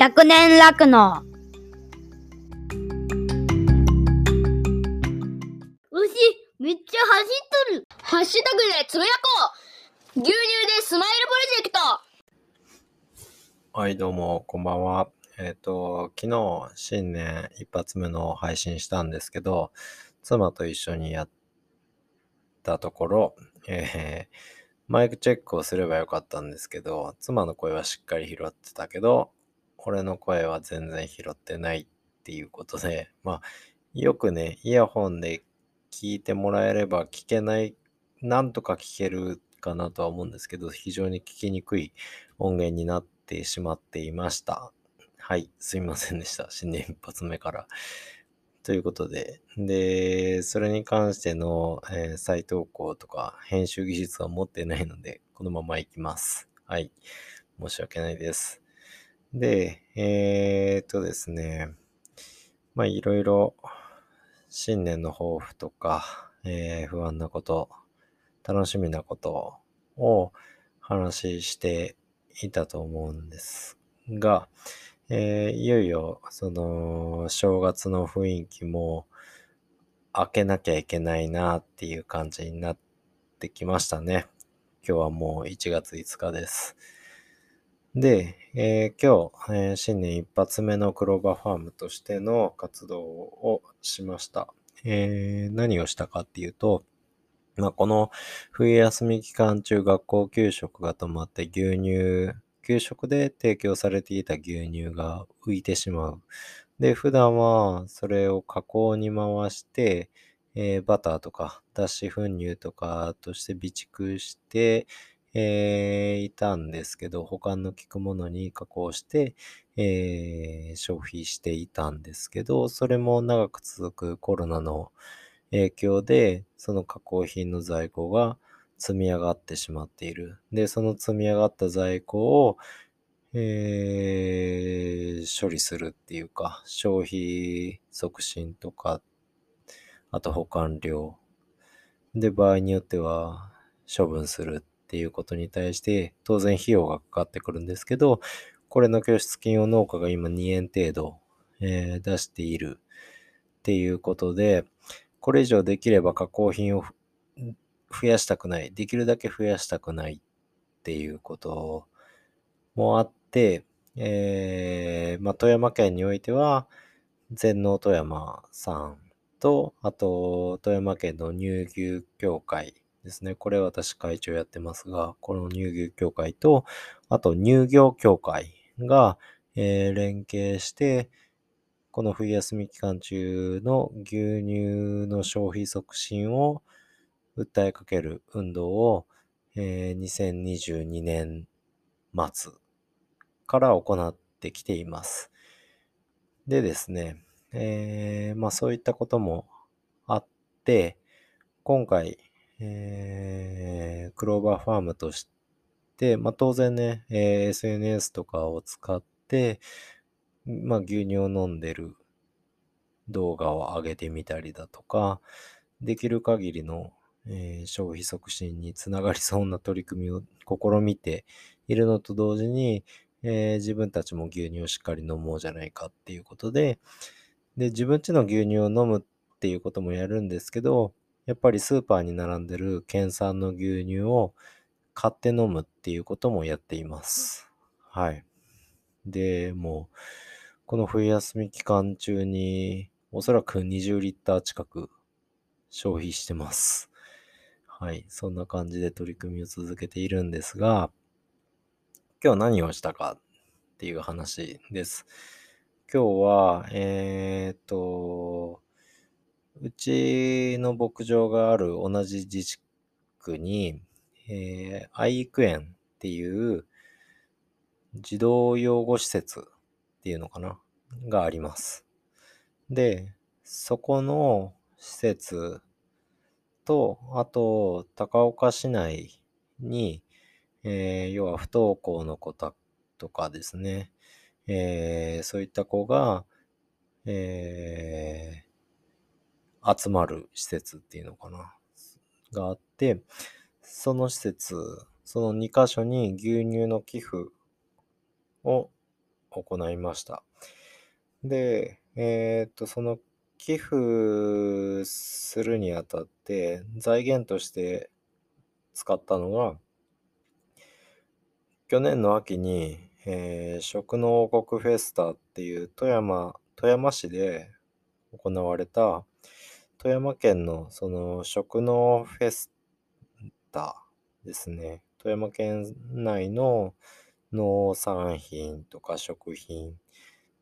100年楽の。牛、めっちゃ走っとる。ハッシュタグでつぶやこう牛乳でスマイルプロジェクトはい、どうも、こんばんは。えっ、と、昨日、新年一発目の配信したんですけど、妻と一緒にやったところ、えーマイクチェックをすればよかったんですけど、妻の声はしっかり拾ってたけど、俺の声は全然拾ってないっていうことで、まあ、よくね、イヤホンで聞いてもらえれば聞けない、なんとか聞けるかなとは思うんですけど、非常に聞きにくい音源になってしまっていました。はい、すいませんでした。新年一発目から。ということで、で、それに関しての、えー再投稿とか編集技術は持ってないので、このまま行きます。はい。申し訳ないです。で、えー、っとですね、まあいろいろ新年の抱負とか、えー不安なこと、楽しみなことを話していたと思うんですが、えーいよいよその正月の雰囲気も開けなきゃいけないなっていう感じになってきましたね。今日はもう1月5日です。で、えー今日、えー新年一発目のクローバーファームとしての活動をしました。えー何をしたかっていうと、まあ、この冬休み期間中学校給食が止まって牛乳、給食で提供されていた牛乳が浮いてしまう。で、普段はそれを加工に回して、えーバターとか脱脂粉乳とかとして備蓄して、えーいたんですけど、保管の効くものに加工して、えー消費していたんですけど、それも長く続くコロナの影響で、その加工品の在庫が積み上がってしまっている。で、その積み上がった在庫を、えー処理するっていうか、消費促進とか、あと保管量。で、場合によっては処分するっていうことに対して、当然費用がかかってくるんですけど、これの拠出金を農家が今2円程度、えー出しているっていうことで、これ以上できれば加工品を増やしたくない。できるだけ増やしたくないっていうこともあって、えーまあ、富山県においては、全農富山さんと、あと、富山県の乳牛協会ですね。これ私会長やってますが、この乳牛協会と、あと乳業協会が、えー連携して、この冬休み期間中の牛乳の消費促進を訴えかける運動を、えー2022年末から行ってきています。でですね、えーまあそういったこともあって、今回、えークローバーファームとして、まあ当然ね、えー SNS とかを使って、まあ牛乳を飲んでる動画を上げてみたりだとか、できる限りの、えー消費促進につながりそうな取り組みを試みているのと同時に、えー自分たちも牛乳をしっかり飲もうじゃないかっていうことで、で、自分ちの牛乳を飲むっていうこともやるんですけど、やっぱりスーパーに並んでる県産の牛乳を買って飲むっていうこともやっています。はい。で、もう、この冬休み期間中に、おそらく20リッター近く消費してます。はい。そんな感じで取り組みを続けているんですが、今日何をしたかっていう話です。今日は、えーっと、うちの牧場がある同じ自治区に、えー愛育園っていう児童養護施設っていうのかながあります。で、そこの施設と、あと、高岡市内に、えー要は不登校の子たとかですね、えーそういった子が、えー集まる施設っていうのかな、があって、その施設、その2箇所に牛乳の寄付を行いました。で、えっと、その寄付するにあたって財源として使ったのが、去年の秋に、えー食の王国フェスタっていう富山、富山市で行われた富山県のその食のフェスタですね。富山県内の農産品とか食品っ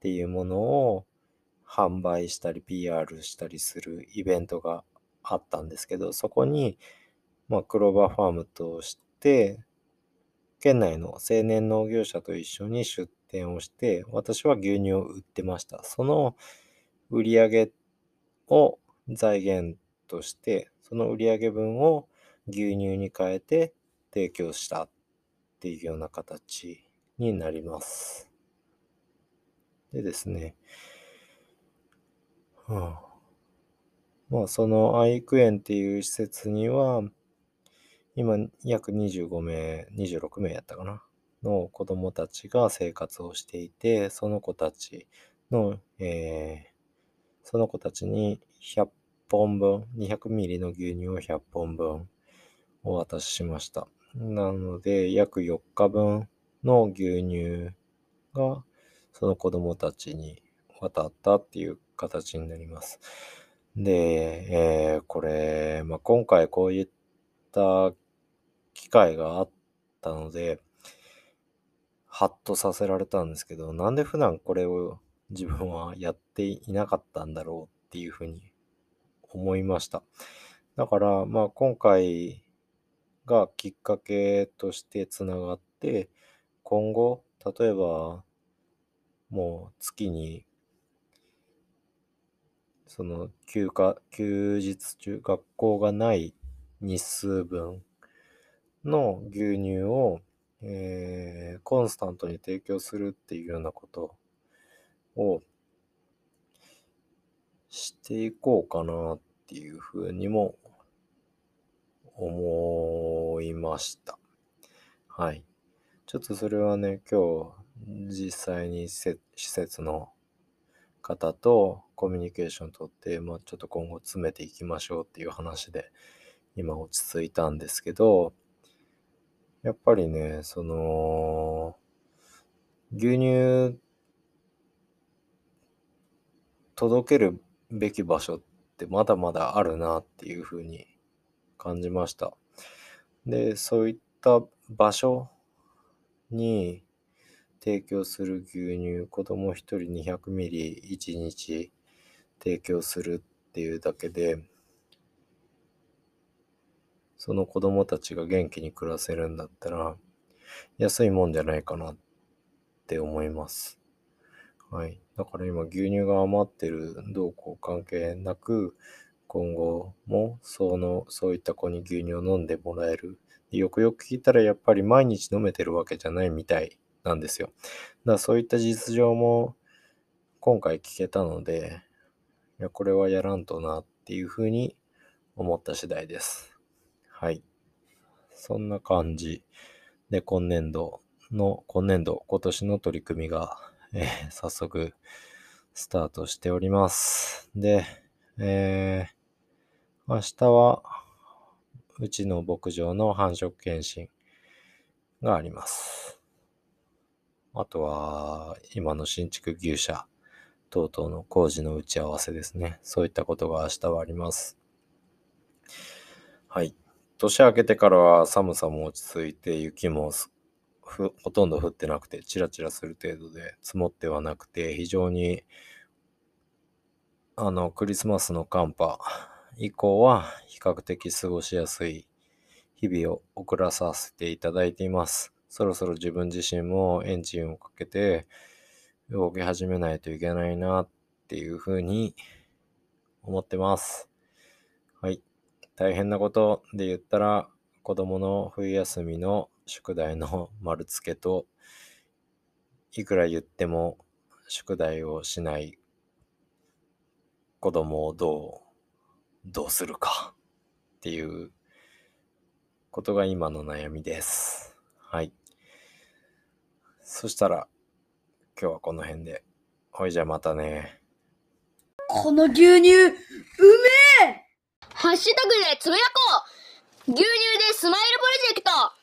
ていうものを販売したり PR したりするイベントがあったんですけど、そこに、まあ、クローバーファームとして、県内の青年農業者と一緒に出店をして、私は牛乳を売ってました。その売り上げを財源として、その売上分を牛乳に変えて提供したっていうような形になります。でですね、はあ。まあその愛育園っていう施設には、今約25名、26名やったかな、の子供たちが生活をしていて、その子たちの、えーその子たちに100本分、200ミリの牛乳を100本分お渡ししました。なので、約4日分の牛乳がその子供たちに渡ったっていう形になります。で、えーこれ、まあ、今回こういった機会があったので、ハッとさせられたんですけど、なんで普段これを自分はやっていなかったんだろうっていうふうに思いました。だから、まあ今回がきっかけとしてつながって、今後、例えば、もう月に、その休暇、休日中、学校がない日数分の牛乳を、えーコンスタントに提供するっていうようなことをしていこうかなっていうふうにも思いました。はい。ちょっとそれはね、今日実際に施設の方とコミュニケーション取って、まあちょっと今後詰めていきましょうっていう話で今落ち着いたんですけど、やっぱりね、その、牛乳届けるべき場所ってまだまだあるなっていうふうに感じました。で、そういった場所に提供する牛乳、子供1人200ミリ1日提供するっていうだけで、その子供たちが元気に暮らせるんだったら、安いもんじゃないかなって思います。はい。だから今牛乳が余ってるどうこう関係なく、今後もその、そういった子に牛乳を飲んでもらえる。よくよく聞いたらやっぱり毎日飲めてるわけじゃないみたいなんですよ。だからそういった実情も今回聞けたので、いや、これはやらんとなっていうふうに思った次第です。はい。そんな感じで今年度の、今年度、今年の取り組みが、えー早速スタートしております。で、えー明日はうちの牧場の繁殖検診があります。あとは今の新築牛舎等々の工事の打ち合わせですね。そういったことが明日はあります。はい。年明けてからは寒さも落ち着いて雪もすふほとんど降ってなくてチラチラする程度で積もってはなくて非常にあのクリスマスの寒波以降は比較的過ごしやすい日々を送らさせていただいています。そろそろ自分自身もエンジンをかけて動き始めないといけないなっていうふうに思ってます。はい。大変なことで言ったら子供の冬休みの宿題の 丸付けといくら言っても宿題をしない子供をどうどうするかっていうことが今の悩みです。はい。そしたら今日はこの辺で。ほいじゃまたね。この牛乳、うめえハッシュタグでつぶやこう牛乳でスマイルプロジェクト